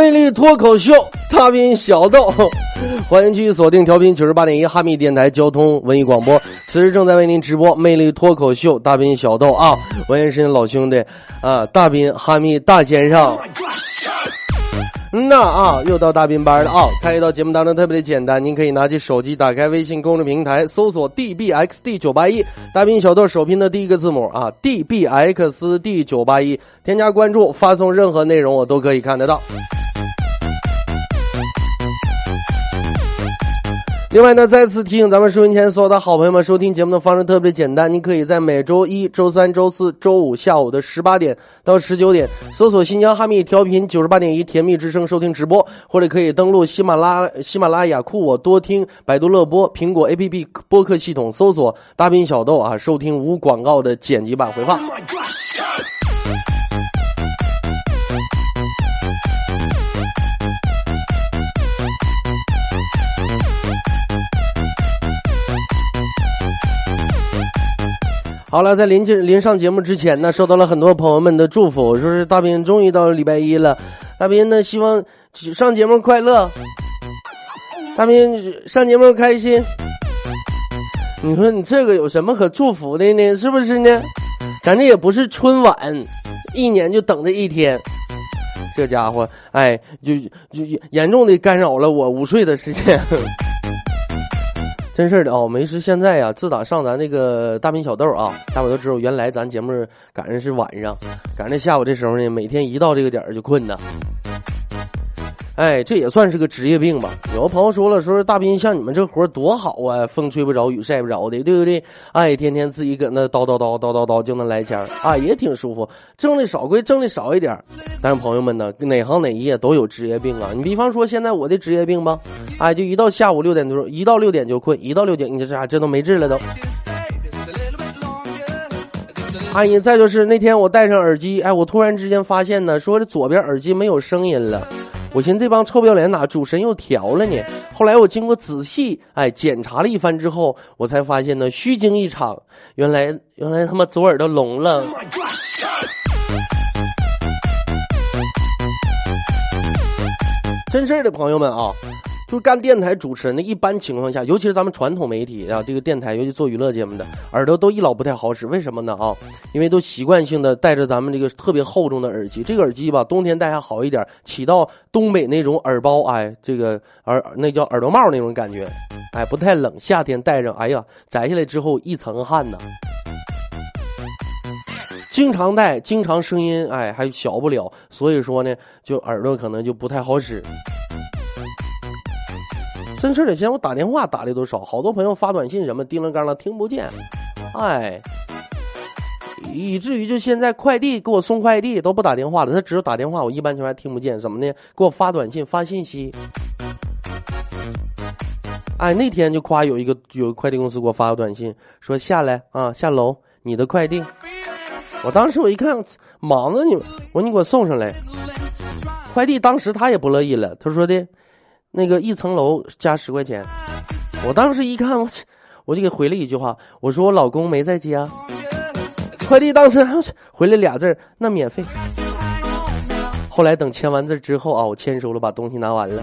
魅力脱口秀，大兵小豆，欢迎继续锁定调频九十八点一哈密电台交通文艺广播。此时正在为您直播魅力脱口秀，大兵小豆啊，我也是老兄弟啊，大兵哈密大先生。嗯呐啊，又到大兵班了啊！参与到节目当中特别的简单，您可以拿起手机，打开微信公众平台，搜索 dbxd 九八一，大兵小豆首拼的第一个字母啊，dbxd 九八一，添加关注，发送任何内容我都可以看得到。另外呢，再次提醒咱们收音前所有的好朋友们，收听节目的方式特别简单，您可以在每周一周三、周四周五下午的十八点到十九点，搜索新疆哈密调频九十八点一甜蜜之声收听直播，或者可以登录喜马拉喜马拉雅酷我多听、百度乐播、苹果 APP 播客系统搜索大兵小豆啊，收听无广告的剪辑版回放。好了，在临近临上节目之前呢，收到了很多朋友们的祝福，说是大兵终于到礼拜一了，大兵呢希望上节目快乐，大兵上节目开心。你说你这个有什么可祝福的呢？是不是呢？咱这也不是春晚，一年就等这一天，这家伙哎，就就严重的干扰了我午睡的时间。真事儿的哦，没事。现在呀，自打上咱这个大兵小豆啊，大伙都知道，原来咱节目赶上是晚上，赶上下午这时候呢，每天一到这个点儿就困呐。哎，这也算是个职业病吧。有个朋友说了，说大兵像你们这活多好啊，风吹不着，雨晒不着的，对不对？哎，天天自己搁那叨叨叨叨叨叨就能来钱啊，也挺舒服。挣的少归挣的少一点但是朋友们呢，哪行哪业都有职业病啊。你比方说现在我的职业病吧，哎，就一到下午六点多，一到六点就困，一到六点你这啥这都没治了都。阿姨，再就是那天我戴上耳机，哎，我突然之间发现呢，说这左边耳机没有声音了。我寻思这帮臭不要脸哪主神又调了呢？后来我经过仔细哎检查了一番之后，我才发现呢虚惊一场，原来原来他妈左耳朵聋了。真事儿的朋友们啊！就是干电台主持人的，一般情况下，尤其是咱们传统媒体啊，这个电台，尤其做娱乐节目的，耳朵都一老不太好使。为什么呢？啊，因为都习惯性的戴着咱们这个特别厚重的耳机。这个耳机吧，冬天戴还好一点，起到东北那种耳包，哎，这个耳那叫耳朵帽那种感觉，哎，不太冷。夏天戴着，哎呀，摘下来之后一层汗呐。经常戴，经常声音，哎，还小不了。所以说呢，就耳朵可能就不太好使。真事儿的，现在我打电话打的都少，好多朋友发短信什么叮铃当啷听不见，哎，以至于就现在快递给我送快递都不打电话了，他只有打电话，我一般情况下听不见，怎么呢？给我发短信发信息。哎，那天就夸有一个有快递公司给我发个短信，说下来啊，下楼，你的快递。我当时我一看，忙着你，我说你给我送上来。快递当时他也不乐意了，他说的。那个一层楼加十块钱，我当时一看，我去我就给回了一句话，我说我老公没在家。快递当时回了俩字那免费。后来等签完字之后啊，我签收了，把东西拿完了，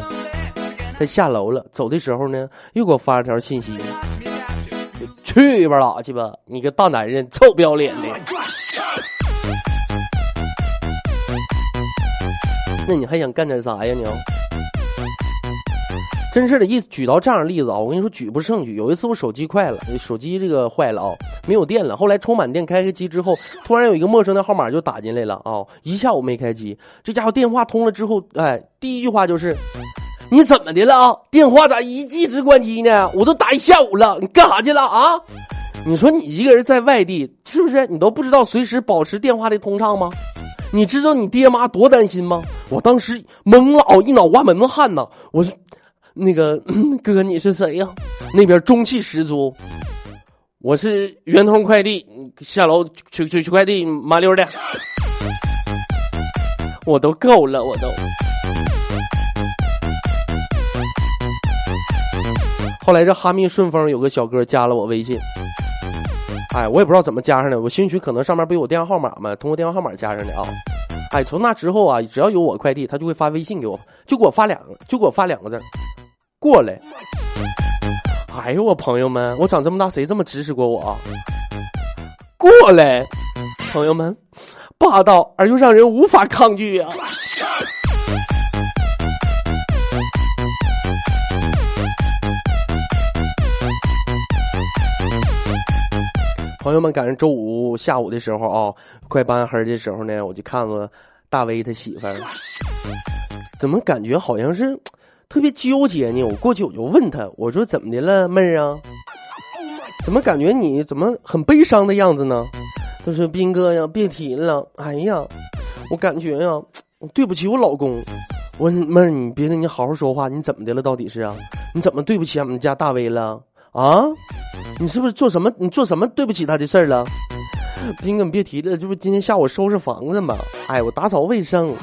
他下楼了，走的时候呢，又给我发了条信息，去吧拉去吧，你个大男人，臭不要脸的。那你还想干点啥呀你？真是的，一举到这样的例子啊，我跟你说举不胜举。有一次我手机坏了，手机这个坏了啊，没有电了。后来充满电，开开机之后，突然有一个陌生的号码就打进来了啊，一下午没开机。这家伙电话通了之后，哎，第一句话就是：“你怎么的了啊？电话咋一一直关机呢？我都打一下午了，你干啥去了啊？你说你一个人在外地，是不是？你都不知道随时保持电话的通畅吗？你知道你爹妈多担心吗？我当时懵了哦，一脑瓜门子汗呐。我说，那个 哥，你是谁呀？那边中气十足。我是圆通快递，下楼取取取快递，麻溜的。我都够了，我都。后来这哈密顺丰有个小哥加了我微信，哎，我也不知道怎么加上的，我兴许可能上面不有电话号码吗？通过电话号码加上的啊。哎，从那之后啊，只要有我快递，他就会发微信给我，就给我发两个，就给我发两个字过来。哎呦，我朋友们，我长这么大谁这么指使过我？过来，朋友们，霸道而又让人无法抗拒啊！朋友们，赶上周五下午的时候啊，快半黑的时候呢，我就看了大威他媳妇儿，怎么感觉好像是特别纠结呢？我过去我就问他，我说怎么的了，妹儿啊？怎么感觉你怎么很悲伤的样子呢？他说：“斌哥呀，别提了，哎呀，我感觉呀，对不起我老公。”我说：“妹儿，你别的，你好好说话，你怎么的了？到底是啊？你怎么对不起俺们家大威了？啊？”你是不是做什么？你做什么对不起他的事儿了？斌哥，你别提了，这不今天下午收拾房子嘛？哎，我打扫卫生，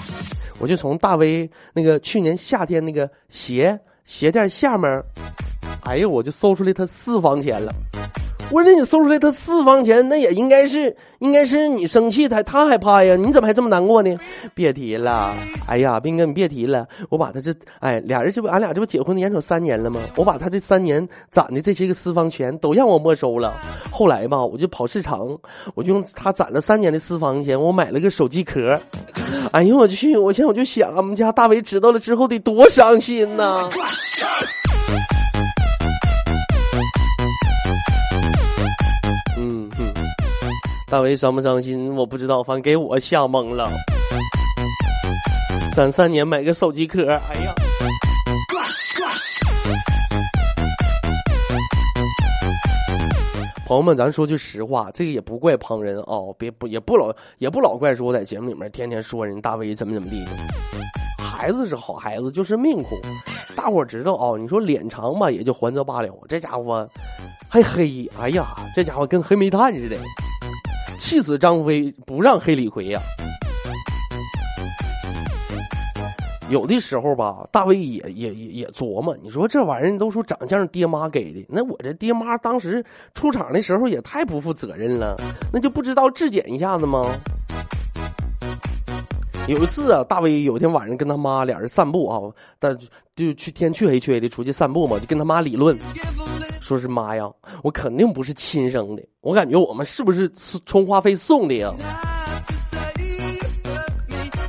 我就从大威那个去年夏天那个鞋鞋垫下面，哎呦，我就搜出来他私房钱了。不是你搜出来他私房钱，那也应该是应该是你生气他他害怕呀？你怎么还这么难过呢？别提了，哎呀，斌哥你别提了，我把他这哎俩人这不俺俩这不结婚眼瞅三年了吗？我把他这三年攒的这些个私房钱都让我没收了。后来吧，我就跑市场，我就用他攒了三年的私房钱，我买了个手机壳。哎呦我去！我现在我就想，俺们家大伟知道了之后得多伤心呐！大伟伤不伤心？我不知道，反正给我吓懵了。攒三年买个手机壳，哎呀！朋友们，咱说句实话，这个也不怪旁人啊，别不也不老也不老怪说我在节目里面天天说人大伟怎么怎么地。孩子是好孩子，就是命苦。大伙知道啊，你说脸长吧，也就还则罢了，这家伙还黑，哎呀，这家伙跟黑煤炭似的。气死张飞，不让黑李逵呀！有的时候吧，大卫也也也也琢磨，你说这玩意儿都说长相爹妈给的，那我这爹妈当时出场的时候也太不负责任了，那就不知道质检一下子吗？有一次啊，大威有一天晚上跟他妈俩人散步啊，但就去天黢黑黢黑的出去散步嘛，就跟他妈理论。说是妈呀，我肯定不是亲生的，我感觉我们是不是充话费送的呀？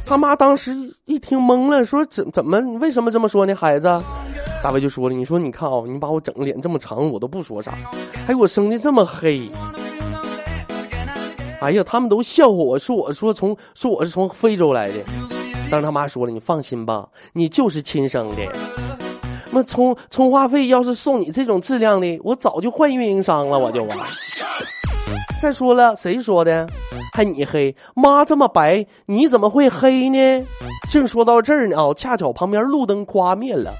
他妈当时一听懵了，说怎怎么为什么这么说呢？孩子，大卫就说了，你说你看啊，你把我整个脸这么长，我都不说啥，还给我生的这么黑。哎呀，他们都笑话我说我说从说我是从非洲来的，但是他妈说了，你放心吧，你就是亲生的。那充充话费要是送你这种质量的，我早就换运营商了，我就啊。再说了，谁说的？还你黑？妈这么白，你怎么会黑呢？正说到这儿呢，啊，恰巧旁边路灯夸灭了。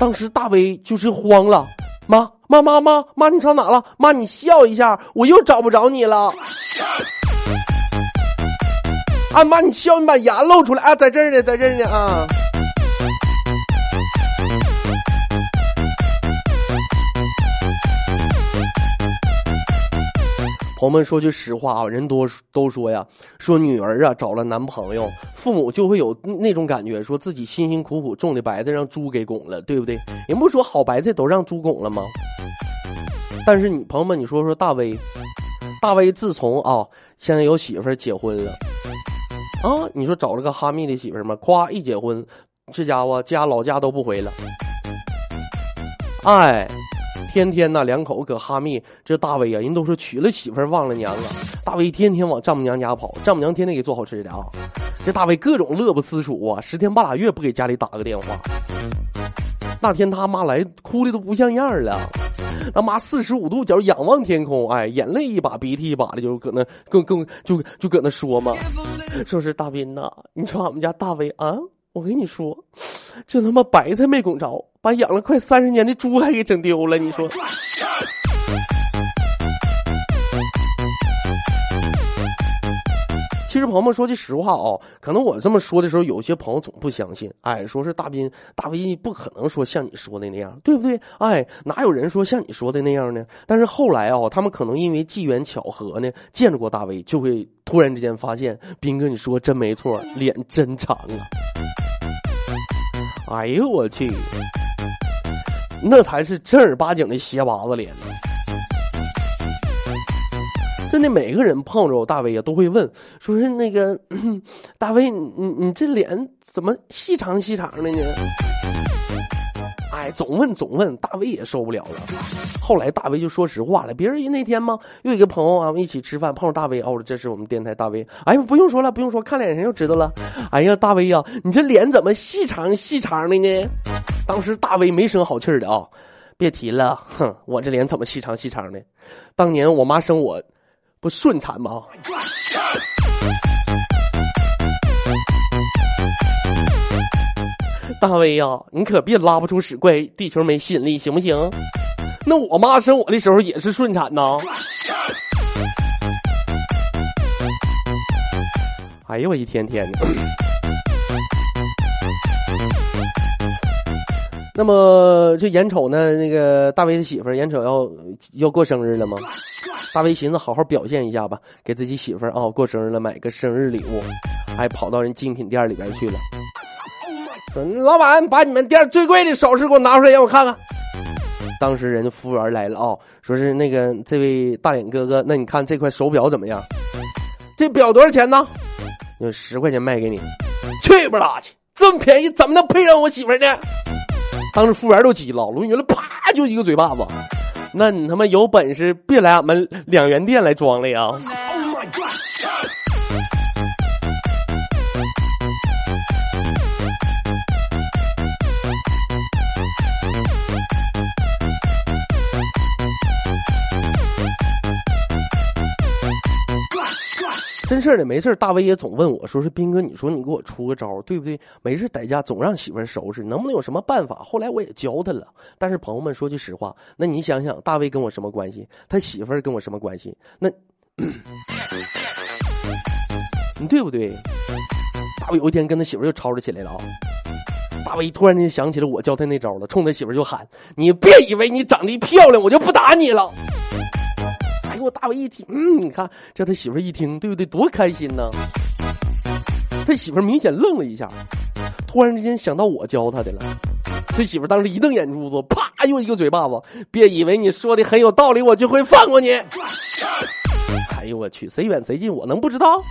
当时大威就是慌了，妈妈妈妈妈，你上哪了？妈，你笑一下，我又找不着你了。啊妈，你笑，你把牙露出来啊，在这儿呢，在这儿呢啊。朋友们说句实话啊，人多都说呀，说女儿啊找了男朋友，父母就会有那种感觉，说自己辛辛苦苦种的白菜让猪给拱了，对不对？人不说好白菜都让猪拱了吗？但是你朋友们，你说说大威，大威自从啊现在有媳妇儿结婚了，啊，你说找了个哈密的媳妇儿吗？夸一结婚，这家伙家老家都不回了，哎。天天呐，两口搁哈密，这大威啊，人都说娶了媳妇忘了娘了。大威天天往丈母娘家跑，丈母娘天天给做好吃的啊。这大卫各种乐不思蜀啊，十天半拉月不给家里打个电话。那天他妈来，哭的都不像样了。他妈四十五度角仰望天空，哎，眼泪一把鼻涕一把的，就搁那更更就就搁那说嘛，说是大斌呐，你说俺们家大卫啊，我跟你说，这他妈白菜没拱着，把养了快三十年的猪还给整丢了，你说。其实朋友们说句实话哦，可能我这么说的时候，有些朋友总不相信。哎，说是大斌、大威不可能说像你说的那样，对不对？哎，哪有人说像你说的那样呢？但是后来啊，他们可能因为机缘巧合呢，见着过大威，就会突然之间发现，斌哥你说真没错，脸真长啊！哎呦我去，那才是正儿八经的鞋拔子脸呢。真的，每个人碰着我大威啊，都会问，说是那个 大威，你你这脸怎么细长细长的呢？哎，总问总问，大威也受不了了。后来大威就说实话了，别人那天嘛，又有一个朋友啊，我们一起吃饭，碰上大威，哦，这是我们电台大威。哎呀，不用说了，不用说，看脸上就知道了。哎呀，大威呀，你这脸怎么细长细长的呢？当时大威没生好气的啊，别提了，哼，我这脸怎么细长细长的？当年我妈生我。不顺产吗？大威呀，你可别拉不出屎怪地球没吸引力，行不行？那我妈生我的时候也是顺产呐。哎呦我一天天的。那么这眼瞅呢，那个大威的媳妇儿眼瞅要要过生日了吗？大威寻思好好表现一下吧，给自己媳妇儿啊过生日了买个生日礼物，还跑到人精品店里边去了。说老板把你们店最贵的首饰给我拿出来让我看看。当时人家服务员来了啊，说是那个这位大脸哥哥，那你看这块手表怎么样？这表多少钱呢？用十块钱卖给你。去不拉去，这么便宜怎么能配上我媳妇呢？当时服务员都急了，罗云了啪就一个嘴巴子。那你他妈有本事别来俺们两元店来装了呀！真事儿的，没事大威也总问我说：“是斌哥，你说你给我出个招，对不对？没事在家总让媳妇儿收拾，能不能有什么办法？”后来我也教他了。但是朋友们说句实话，那你想想，大威跟我什么关系？他媳妇儿跟我什么关系？那，你对不对？大威有一天跟他媳妇儿又吵吵起来了啊！大威突然间想起了我教他那招了，冲他媳妇儿就喊：“你别以为你长得漂亮，我就不打你了。”我大伟一听，嗯，你看这他媳妇一听，对不对？多开心呢！他媳妇明显愣了一下，突然之间想到我教他的了。他媳妇当时一瞪眼珠子，啪又一个嘴巴子。别以为你说的很有道理，我就会放过你。哎呦我去，谁远谁近，我能不知道？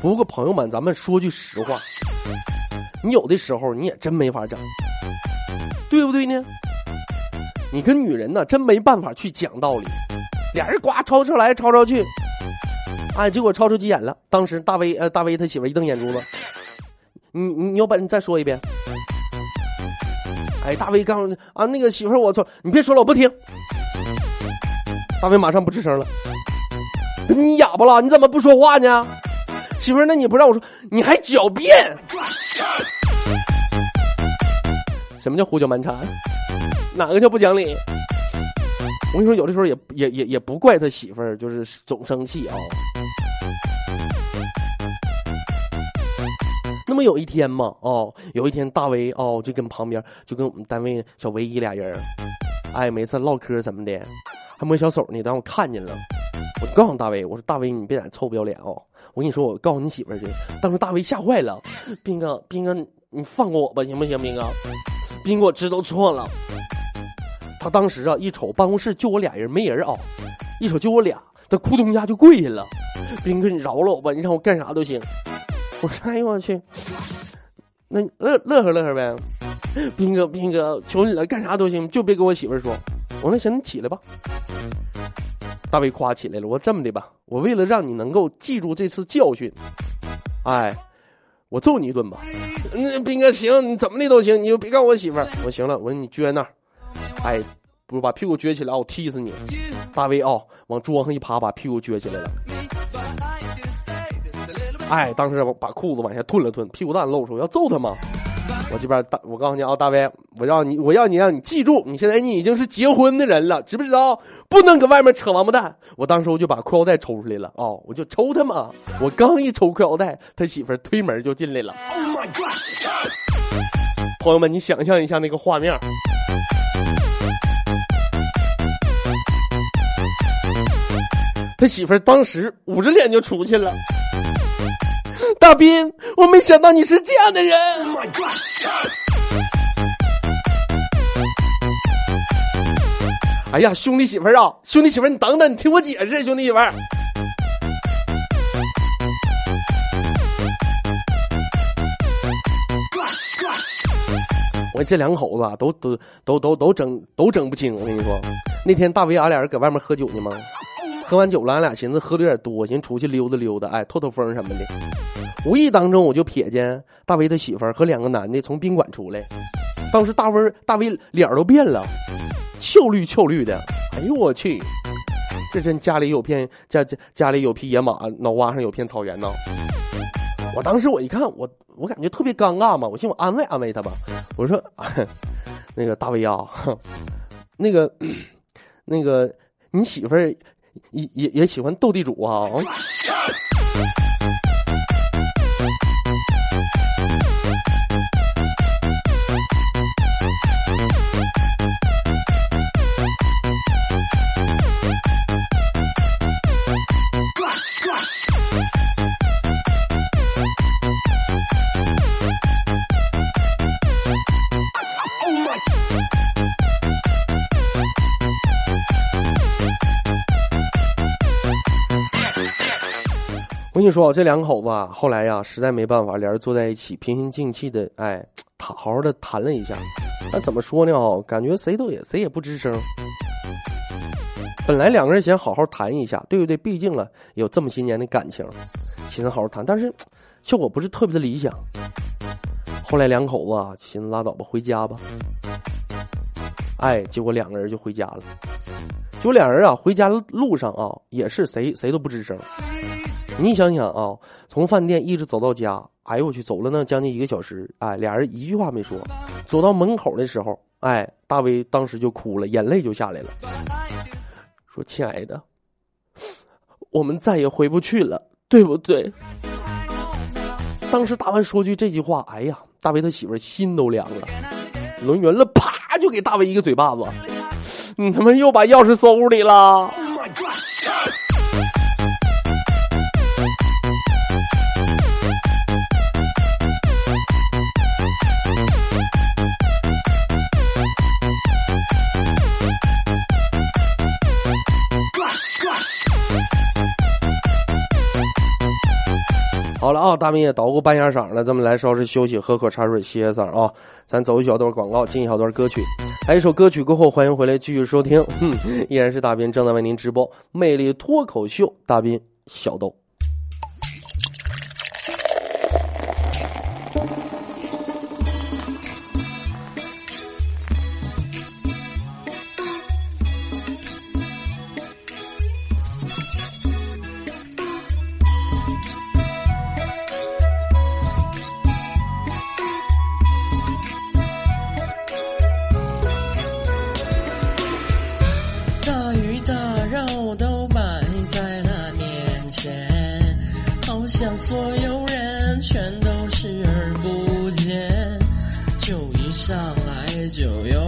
不过朋友们，咱们说句实话，你有的时候你也真没法整，对不对呢？你跟女人呢，真没办法去讲道理，俩人呱吵吵来吵吵去，哎，结果吵出急眼了。当时大威呃，大威他媳妇一瞪眼珠子，你你有本事再说一遍。哎，大威刚啊，那个媳妇我错，你别说了，我不听。大威马上不吱声了，你哑巴了？你怎么不说话呢？媳妇儿，那你不让我说，你还狡辩？什么叫胡搅蛮缠？哪个叫不讲理？我跟你说，有的时候也也也也不怪他媳妇儿，就是总生气啊。那么有一天嘛，哦，有一天大威哦，就跟旁边就跟我们单位小唯一俩人，哎，每次唠嗑什么的，还摸小手呢，当我看见了。我告诉大威，我说大威，你别在臭不要脸哦。我跟你说，我告诉你媳妇儿去。当时大威吓坏了，斌哥，斌哥，你放过我吧，行不行？斌哥，斌哥，我知道错了。他当时啊，一瞅办公室就我俩人，没人啊，一瞅就我俩，他咕咚一下就跪下了。斌哥，你饶了我吧，你让我干啥都行。我说，哎呦我去，那乐乐呵乐呵呗。斌哥，斌哥，求你了，干啥都行，就别跟我媳妇说。我说那行，你起来吧。大卫夸起来了，我这么的吧，我为了让你能够记住这次教训，哎，我揍你一顿吧。嗯，斌哥行，你怎么的都行，你就别告我媳妇儿。我行了，我说你撅那儿，哎，不把屁股撅起来，我踢死你。大卫啊，往桌上一趴，把屁股撅起来了。哎，当时我把裤子往下吞了吞，屁股蛋露出，要揍他吗？我这边大，我告诉你啊，大威，我让你，我要你让你记住，你现在你已经是结婚的人了，知不知道？不能搁外面扯王八蛋。我当时我就把裤腰带抽出来了，哦，我就抽他嘛。我刚一抽裤腰带，他媳妇推门就进来了。Oh my god！朋友们，你想象一下那个画面。他媳妇当时捂着脸就出去了。大斌，我没想到你是这样的人。哎呀，兄弟媳妇儿啊，兄弟媳妇儿，你等等，你听我解释，兄弟媳妇儿。我这两口子啊，都都都都都整都整不清。我跟你说，那天大威俺俩人搁外面喝酒呢吗？喝完酒了，俺俩寻思喝的有点多，寻思出去溜达溜达，哎，透透风什么的。无意当中，我就瞥见大威他媳妇儿和两个男的从宾馆出来。当时大威大威脸都变了，俏绿俏绿的。哎呦我去，这真家里有片家家家里有匹野马，脑瓜上有片草原呢。我当时我一看，我我感觉特别尴尬嘛，我寻我安慰安慰他吧。我说，那个大威啊，那个 那个 你媳妇儿也也也喜欢斗地主啊。你说，这两口子，后来呀，实在没办法，俩人坐在一起，平心静气的，哎，好好的谈了一下。那怎么说呢？哦，感觉谁都也谁也不吱声。本来两个人想好好谈一下，对不对？毕竟了有这么些年的感情，寻思好好谈，但是效果不是特别的理想。后来两口子，寻思拉倒吧，回家吧。哎，结果两个人就回家了。结果两人啊，回家路上啊，也是谁谁都不吱声。你想想啊，从饭店一直走到家，哎呦我去，走了那将近一个小时，哎，俩人一句话没说。走到门口的时候，哎，大威当时就哭了，眼泪就下来了，说：“亲爱的，我们再也回不去了，对不对？”当时大威说句这句话，哎呀，大威他媳妇心都凉了，抡圆了，啪就给大威一个嘴巴子，你他妈又把钥匙锁屋里了。Oh my God. 好了啊，大斌也捣鼓半下嗓了，咱们来稍事休息，喝口茶水歇歇嗓啊。咱走一小段广告，进一小段歌曲。来一首歌曲过后，欢迎回来继续收听。哼，依然是大斌正在为您直播《魅力脱口秀》，大斌小豆。所有人全都视而不见。就一上来，就有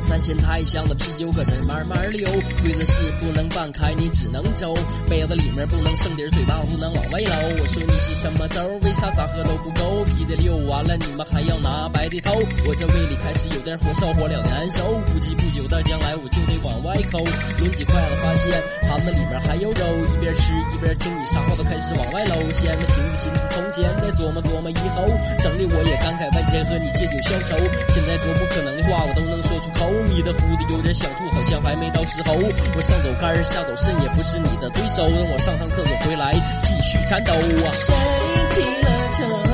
咱先太香了啤酒搁这慢慢流。规则是不能半开，你只能走。杯子里面不能剩底儿，嘴巴不能往外漏。我说你是什么豆？为啥咋喝都不够？啤的溜完了，你们还要拿白的头？我这胃里开始有点火烧，火燎的难受。估计不久的将来我就得往外抠。抡起筷子发现盘子里面还有肉，一边吃一边听你啥话都开始往外漏。闲着寻思寻思从前，再琢磨琢磨以后，整的我也感慨万千，和你借酒消愁。现在多不可能的话我都能说出口，迷的糊的有点想吐，好像还没到时候。我上走肝下走肾也不是你的对手，等我上趟厕所回来继续战斗啊！谁提了车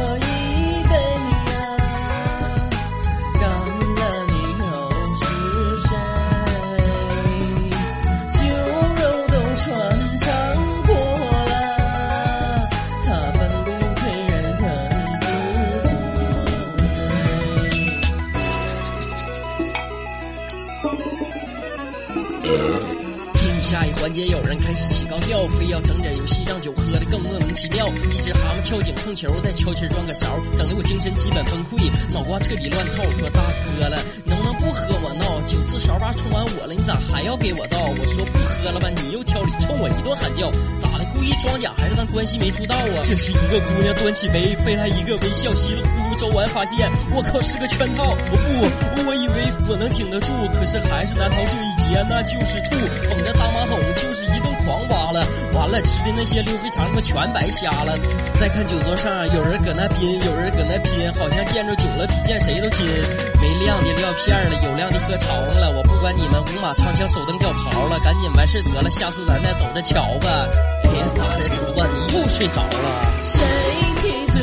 非要整点游戏，让酒喝的更莫名其妙。一只蛤蟆跳井控球，再悄气装个勺，整的我精神基本崩溃，脑瓜彻底乱套。说大哥了，能不能不和我闹？九次勺把冲完我了，你咋还要给我倒？我说不喝了吧，你又挑理，冲我一顿喊叫，咋的？故意装假还是咱关系没处到啊？这时一个姑娘端起杯，飞来一个微笑，稀里糊涂走完，发现我靠是个圈套。我不，我以为我能挺得住，可是还是难逃这一劫，那就是吐。捧着大马桶就是一顿狂了，完了吃的那些溜肥肠我全白瞎了。再看酒桌上有人搁那拼，有人搁那拼，好像见着酒了比见谁都亲。没亮的撂片了，有亮的喝潮了。我不管你们五马长枪手蹬脚袍了，赶紧完事得了，下次咱再走着瞧吧。哎呀，咋的，犊子，你又睡着了？谁提最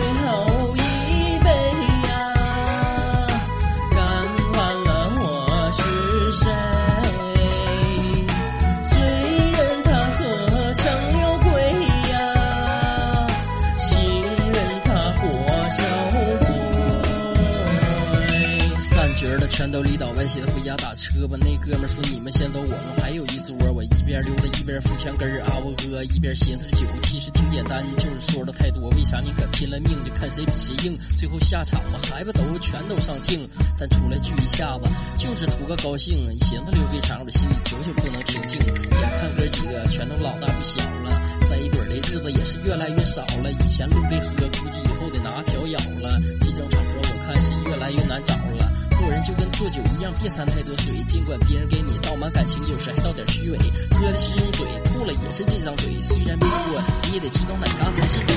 都离岛外写的回家打车吧。那哥们说你们先走，我们还有一桌。我一边溜达一边扶墙根儿啊我哥，一边寻思酒其实挺简单，就是说的太多。为啥你可拼了命就看谁比谁硬？最后下场吧，还不都全都上听。咱出来聚一下子，就是图个高兴。寻思溜肥肠，我心里久久不能平静。眼看哥几个全都老大不小了，在一堆的日子也是越来越少了。以前路杯喝，估计以后得拿瓢舀了。这种场合我看是越来越难找了。做人就跟做酒一样，别掺太多水。尽管别人给你倒满感情，有时还倒点虚伪。喝的是用嘴，吐了也是这张嘴。虽然没喝，你也得知道哪嘎才是对。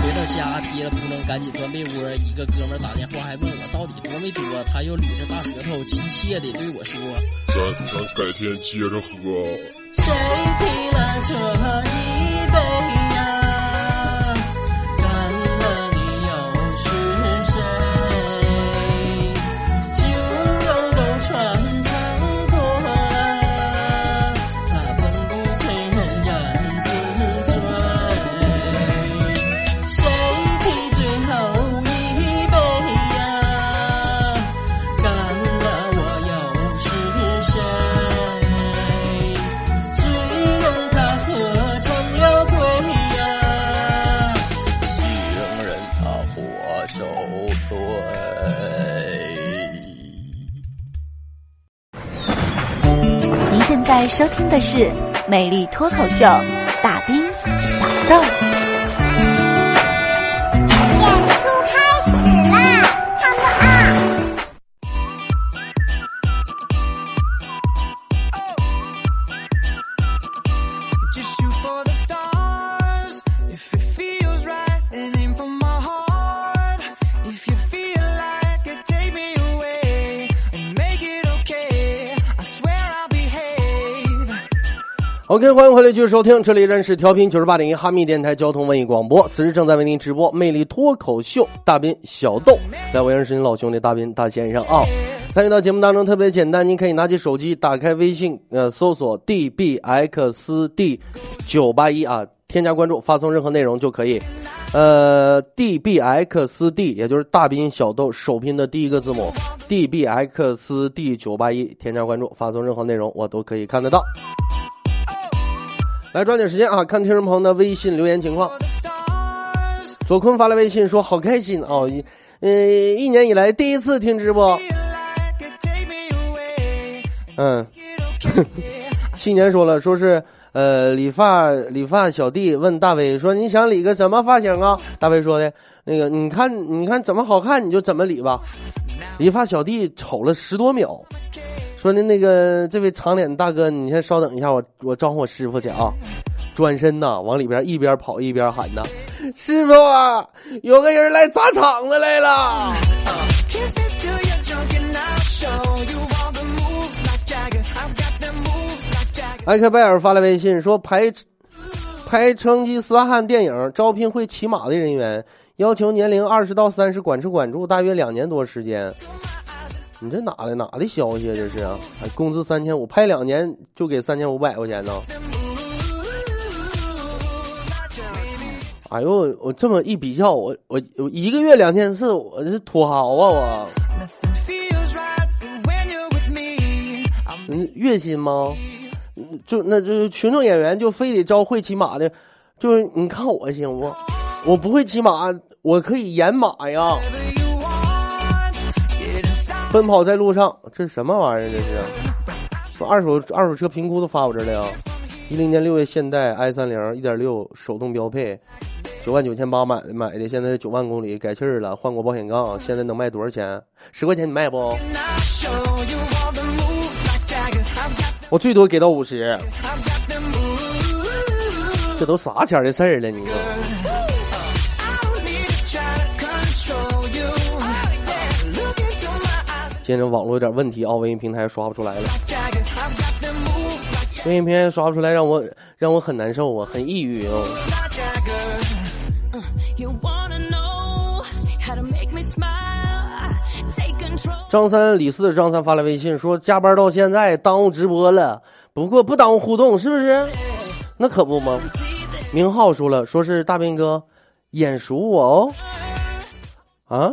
回到家憋了不能赶紧钻被窝。一个哥们打电话还问我到底多没多，他又捋着大舌头亲切的对我说咱咱改天接着喝。：“谁提了这在收听的是《美丽脱口秀》，大兵小豆。OK，欢迎回来继续收听，这里仍是调频九十八点一哈密电台交通文艺广播，此时正在为您直播魅力脱口秀大兵小豆，在我认识您老兄弟大兵大先生啊。参与到节目当中特别简单，您可以拿起手机，打开微信，呃，搜索 dbxd 九八一啊，添加关注，发送任何内容就可以。呃，dbxd 也就是大兵小豆首拼的第一个字母 dbxd 九八一，添加关注，发送任何内容我都可以看得到。来抓紧时间啊，看听众朋友的微信留言情况。左坤发来微信说：“好开心哦，一呃，一年以来第一次听直播，嗯，新年说了，说是呃理发理发小弟问大威说你想理个什么发型啊？大威说的那个你看你看怎么好看你就怎么理吧。理发小弟瞅了十多秒，说的那个这位长脸大哥，你先稍等一下，我我招呼我师傅去啊。转身呐，往里边一边跑一边喊呐：“师傅啊，有个人来砸场子来了。”艾克贝尔发来微信说：“拍拍成吉思汗电影招聘会骑马的人员，要求年龄二十到三十，管吃管住，大约两年多时间。你这哪来哪的消息啊？这是啊？工资三千五，拍两年就给三千五百块钱呢？哎呦，我这么一比较，我我我一个月两千四，我是土豪啊！我嗯，月薪吗？就那就是群众演员就非得招会骑马的，就是你看我行不？我不会骑马，我可以演马呀，奔跑在路上，这是什么玩意儿？这是？说二手二手车评估都发我这儿了呀。一零年六月，现代 i 三零一点六手动标配，九万九千八买的买的，现在九万公里改气儿了，换过保险杠，现在能卖多少钱？十块钱你卖不？我最多给到五十，这都啥钱的事儿了？你现在网络有点问题啊，微信平台刷不出来了。微信平台刷不出来，让我让我很难受啊，很抑郁哦。张三李四张三发来微信说，加班到现在耽误直播了，不过不耽误互动，是不是？那可不吗？明浩说了，说是大兵哥眼熟我哦，啊，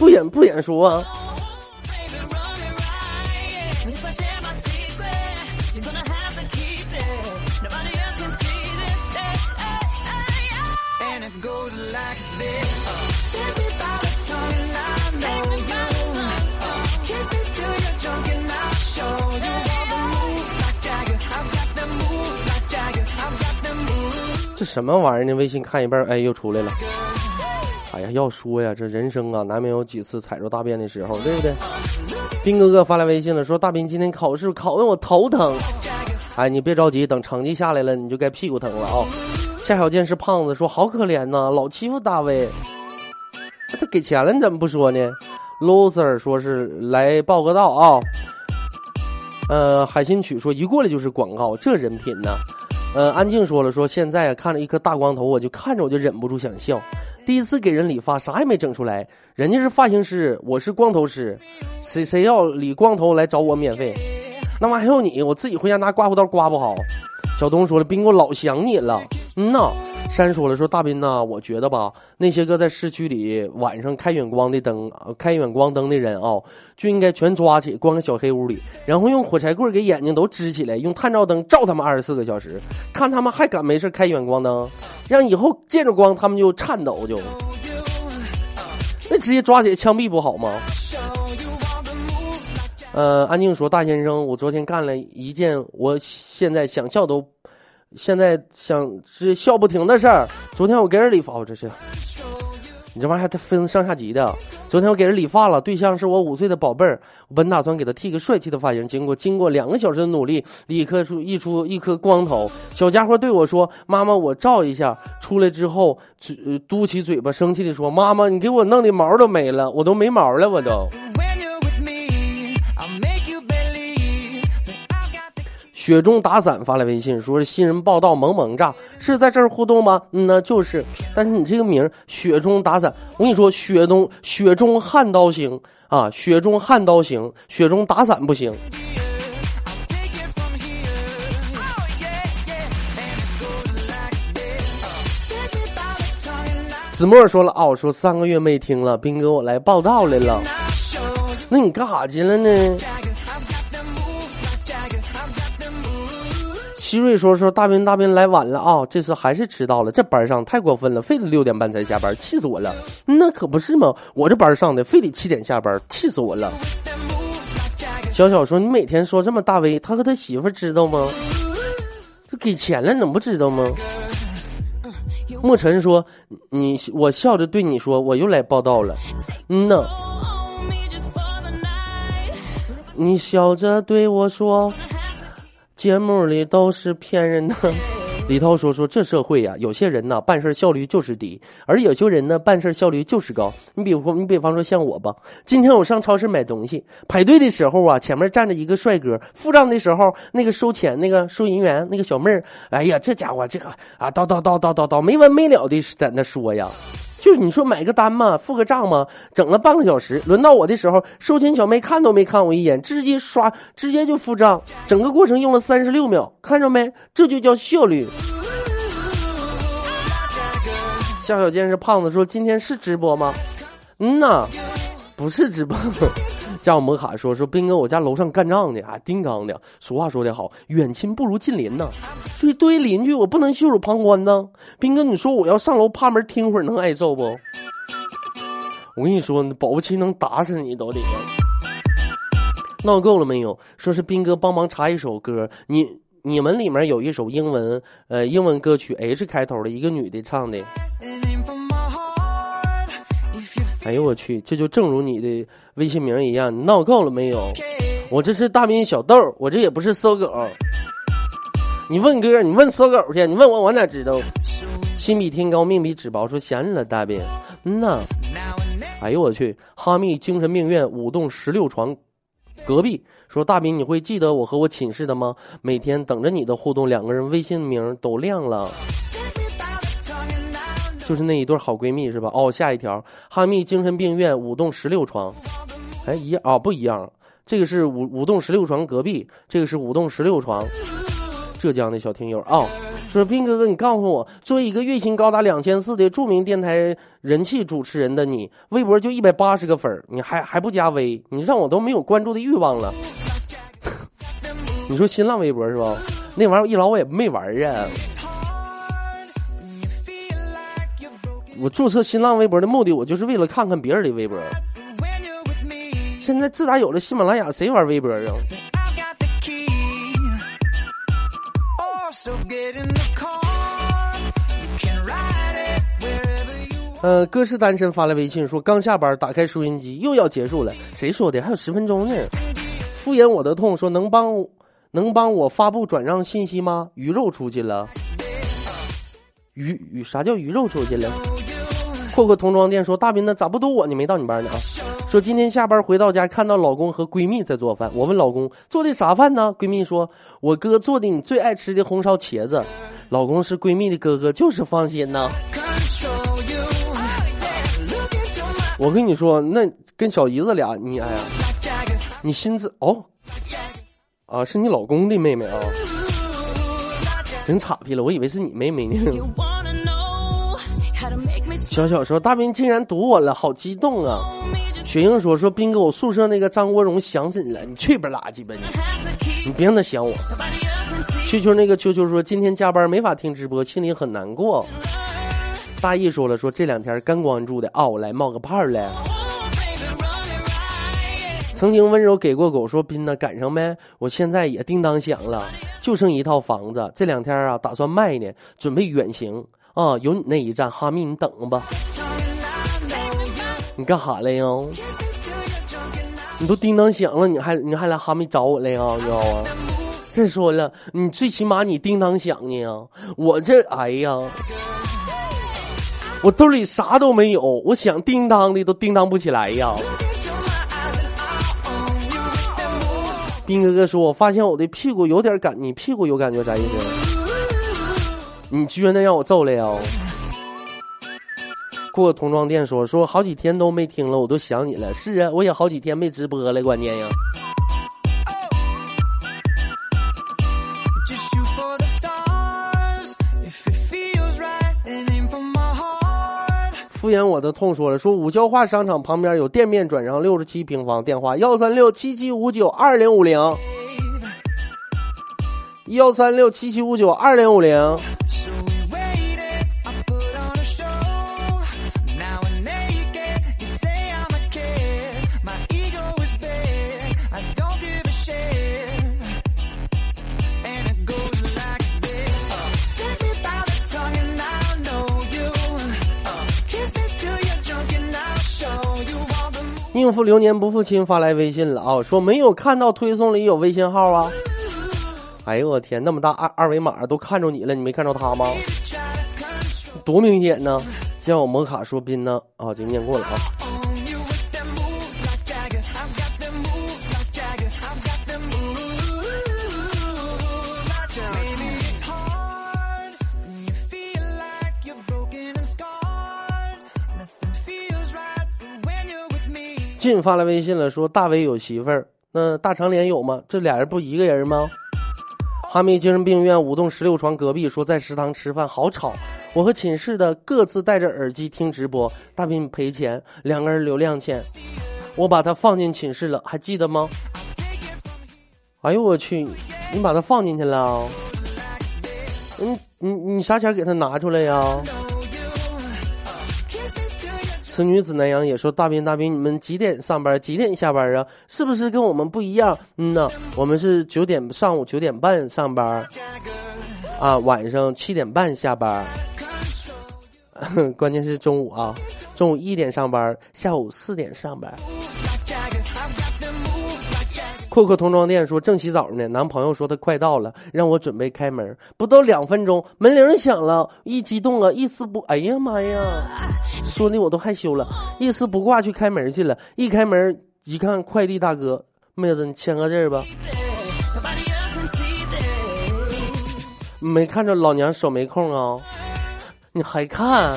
不眼不眼熟啊？什么玩意儿呢？微信看一半，哎，又出来了。哎呀，要说呀，这人生啊，难免有几次踩着大便的时候，对不对？斌哥哥发来微信了，说大斌今天考试考得我头疼。哎，你别着急，等成绩下来了，你就该屁股疼了啊、夏小健是胖子，说好可怜呐，老欺负大卫。他给钱了，你怎么不说呢？loser 说是来报个到啊。呃，海心曲说一过来就是广告，这人品呢？呃，安静说了，说现在啊看着一颗大光头，我就看着我就忍不住想笑。第一次给人理发，啥也没整出来，人家是发型师，我是光头师，谁谁要理光头来找我免费？那玩意儿还有你，我自己回家拿刮胡刀刮不好。小东说了，斌哥老想你了。嗯呐，山说了，说大斌呐，我觉得吧，那些个在市区里晚上开远光的灯、开远光灯的人啊、就应该全抓起，关个小黑屋里，然后用火柴棍给眼睛都支起来，用探照灯照他们二十四个小时，看他们还敢没事开远光灯，让以后见着光他们就颤抖就。那直接抓起来枪毙不好吗？呃，安静说，大先生，我昨天干了一件我现在想笑都，现在想是笑不停的事儿。昨天我给人理发，我这是，你这玩意儿还分上下级的。昨天我给人理发了，对象是我五岁的宝贝儿，我本打算给他剃个帅气的发型，经过经过两个小时的努力，理颗出一出一颗光头。小家伙对我说：“妈妈，我照一下。”出来之后，嘴嘟起嘴巴，生气的说：“妈妈，你给我弄的毛都没了，我都没毛了，我都。”雪中打伞发来微信，说新人报道萌萌炸，是在这儿互动吗？嗯呢，就是。但是你这个名雪中打伞，我跟你说，雪中雪中悍刀行啊，雪中悍刀行，雪中打伞不行。子墨说了哦，说三个月没听了，斌哥我来报道来了。那你干啥去了呢？希瑞说说大斌大斌来晚了啊、这次还是迟到了，这班上太过分了，非得六点半才下班，气死我了。那可不是嘛，我这班上的非得七点下班，气死我了。小小说：“你每天说这么大威，他和他媳妇知道吗？他给钱了，能不知道吗？”莫尘说：“你我笑着对你说，我又来报道了。嗯呐，你笑着对我说，节目里都是骗人的。”李涛说：“说这社会呀、有些人呐办事效率就是低，而有些人呢办事效率就是高。你比如说，你比方说像我吧，今天我上超市买东西，排队的时候啊，前面站着一个帅哥，付账的时候，那个收钱那个收银员那个小妹儿，哎呀，这家伙这个啊叨叨叨叨叨叨没完没了的在那说呀。”就是你说买个单嘛，付个账嘛，整了半个小时，轮到我的时候，收钱小妹看都没看我一眼，直接刷，直接就付账，整个过程用了三十六秒，看着没？这就叫效率。夏小健是胖子说：“今天是直播吗？”嗯呐，不是直播。加我摩卡说：“说斌哥，我家楼上干仗的，啊，叮当的。俗话说得好，远亲不如近邻呐。所以对于邻居，我不能袖手旁观呢。斌哥，你说我要上楼趴门听会儿，能挨揍不？我跟你说，保不齐能打死你都得。闹够了没有？说是斌哥帮忙查一首歌，你你们里面有一首英文呃英文歌曲 H 开头的，一个女的唱的。哎呦我去，这就正如你的微信名一样，你闹够了没有？我这是大斌小豆，我这也不是搜狗。你问哥，你问搜狗去，你问我，我哪知道？心比天高，命比纸薄。说想你了，大斌。嗯呐，哎呦我去，哈密精神病院五栋十六床，隔壁说大斌，你会记得我和我寝室的吗？每天等着你的互动，两个人微信名都亮了。就是那一对好闺蜜是吧？哦，下一条，哈密精神病院五栋十六床，哎，一样啊、不一样，这个是五五栋十六床隔壁，这个是五栋十六床，浙江的小听友啊、说斌哥哥，你告诉我，作为一个月薪高达两千四的著名电台人气主持人的你，微博就一百八十个粉儿你还还不加微，你让我都没有关注的欲望了。你说新浪微博是吧？那玩意儿一老我也没玩儿啊。我注册新浪微博的目的，我就是为了看看别人的微博。现在自打有了喜马拉雅，谁玩微博啊？呃，哥是单身发来微信说，刚下班，打开收音机，又要结束了。谁说的？还有十分钟呢。敷衍我的痛说，能帮能帮我发布转让信息吗？鱼肉出去了。鱼鱼啥叫鱼肉出去了？阔阔童装店说，大斌呢？咋不堵我呢？没到你班呢啊？说今天下班回到家，看到老公和闺蜜在做饭。我问老公做的啥饭呢？闺蜜说，我哥做的你最爱吃的红烧茄子。老公是闺蜜的哥哥，就是放心呐。我跟你说，那跟小姨子俩，你哎呀，你心思哦，啊，是你老公的妹妹啊，真岔劈了，我以为是你妹妹呢。小小说，大斌竟然堵我了，好激动啊！雪英说说，斌哥，我宿舍那个张国荣想死你了，你去吧垃圾吧你，你别让他想我。秋秋那个秋秋说，今天加班没法听直播，心里很难过。大义说了，说这两天刚关注的啊，我来冒个泡了。Oh, baby, run it right. 曾经温柔给过狗说：“斌呢，赶上没？我现在也叮当响了，就剩一套房子，这两天啊打算卖呢，准备远行啊。有你那一站，哈密你等着吧。你干啥来呀？你都叮当响了，你还你还来哈密找我来呀？你知道吗？再说了，你最起码你叮当响呢，我这哎呀，我兜里啥都没有，我想叮当的都叮当不起来呀。”斌哥哥说：“我发现我的屁股有点感，你屁股有感觉啥意思？你撅那让我揍了呀？”过童装店说：“说好几天都没听了，我都想你了。是啊，我也好几天没直播了，关键呀。敷衍我的痛说了：“说五交化商场旁边有店面转让六十七平方，电话幺三六七七五九二零五零，幺三六七七五九二零五零。”应付流年不负卿发来微信了啊，说没有看到推送里有微信号啊。哎呦我天，那么大二二维码都看着你了，你没看着他吗？多明显呢！像我摩卡说宾呢啊，就念过了啊。进发来微信了，说大伟有媳妇儿，那大长脸有吗？这俩人不一个人吗？哈密精神病院五栋十六床隔壁说在食堂吃饭好吵，我和寝室的各自戴着耳机听直播，大斌赔钱，两个人流量钱，我把他放进寝室了，还记得吗？哎呦我去，你把他放进去了？嗯，你你啥钱给他拿出来呀？此女子南阳也说：“大兵，大兵，你们几点上班？几点下班啊？是不是跟我们不一样？嗯呢，我们是九点上午九点半上班，啊，晚上七点半下班。关键是中午啊，中午一点上班，下午四点上班。”阔阔童装店说正洗澡呢，男朋友说他快到了，让我准备开门。不到两分钟，门铃响了，一激动啊，一丝不，哎呀妈呀，说的我都害羞了，一丝不挂去开门去了。一开门一看，快递大哥，妹子你签个字吧。没看着老娘手没空啊？你还看？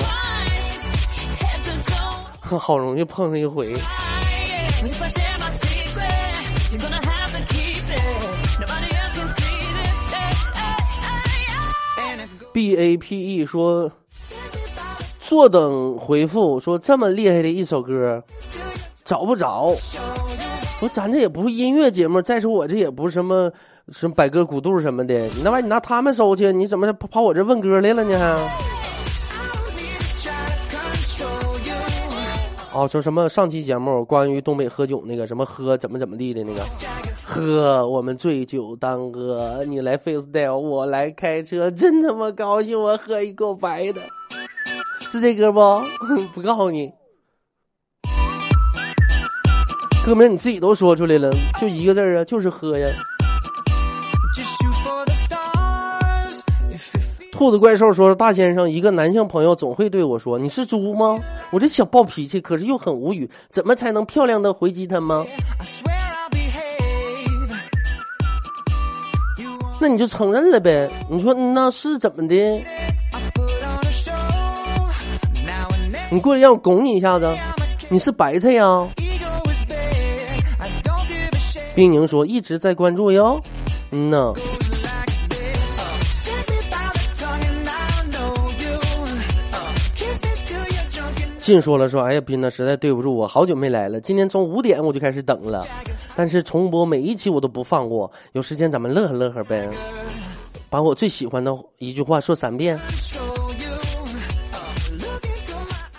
好容易碰上一回。B A P E 说，坐等回复说这么厉害的一首歌，找不着。说咱这也不是音乐节目，再说我这也不是什么什么百歌古渡什么的，你那玩意儿你拿他们收去，你怎么跑跑我这问歌来了呢？还？哦，说什么上期节目关于东北喝酒那个什么喝怎么怎么地的那个，喝我们醉酒当歌，你来 freestyle，我来开车，真他妈高兴，我喝一口白的，是这歌不？不告诉你，歌名你自己都说出来了，就一个字啊，就是喝呀。兔子怪兽说：“大先生，一个男性朋友总会对我说：‘你是猪吗？’我这小暴脾气，可是又很无语，怎么才能漂亮的回击他吗？那你就承认了呗，你说那是怎么的？你过来让我拱你一下子。你是白菜呀？冰莹说一直在关注哟。嗯，呐，进说了说，哎呀，冰呐，实在对不住，我好久没来了。今天从五点我就开始等了。但是重播每一期我都不放过。有时间咱们乐呵乐呵呗，把我最喜欢的一句话说三遍。”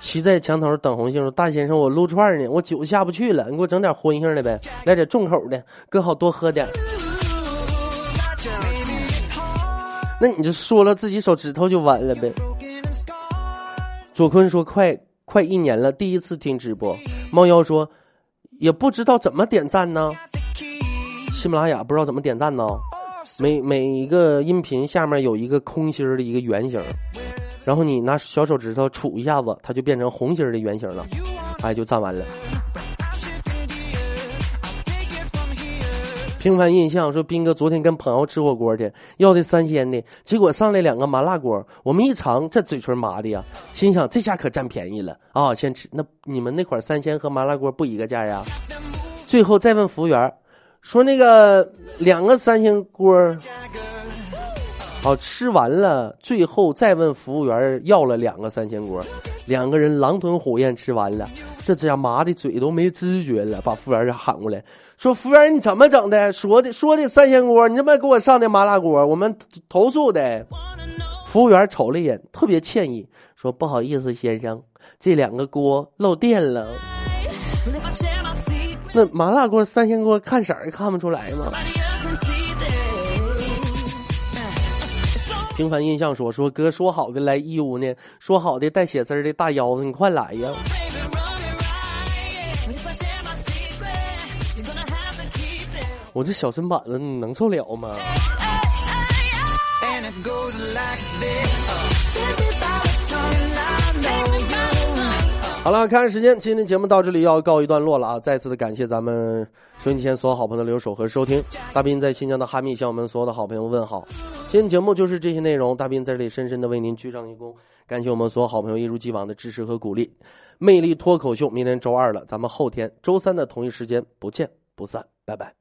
骑在墙头等红杏说：“大先生，我撸串呢，我酒下不去了，你给我整点荤性的呗，来点重口的，哥好多喝点。那你就说了自己手指头就完了呗。左坤说：“快快一年了，第一次听直播。”猫妖说：“也不知道怎么点赞呢。喜马拉雅不知道怎么点赞呢？每每一个音频下面有一个空心儿的一个圆形，然后你拿小手指头杵一下子，它就变成红心儿的圆形了，哎，就赞完了。平凡印象说，斌哥昨天跟朋友吃火锅去，要的三鲜的，结果上来两个麻辣锅，我们一尝，这嘴唇麻的呀，心想这下可占便宜了啊！先吃，那你们那块三鲜和麻辣锅不一个价呀？最后再问服务员，说那个两个三鲜锅，哦，吃完了，最后再问服务员要了两个三鲜锅，两个人狼吞虎咽吃完了，这家麻的嘴都没知觉了，把服务员就喊过来，说服务员你怎么整的？说的说的三鲜锅，你这么给我上的麻辣锅，我们投诉的。服务员瞅了一眼，特别歉意，说不好意思先生，这两个锅漏电了。那麻辣锅、三鲜锅看色儿看不出来吗？平凡印象说说哥说好的来义乌呢，说好的带血丝的大腰子，你快来呀！我这小身板子你能受了吗.好了，看时间，今天节目到这里要告一段落了啊！再次的感谢咱们收音机前所有好朋友的留守和收听。大斌在新疆的哈密向我们所有的好朋友问好。今天节目就是这些内容，大斌在这里深深的为您鞠上一躬，感谢我们所有好朋友一如既往的支持和鼓励。魅力脱口秀，明天周二了，咱们后天周三的同一时间不见不散，拜拜。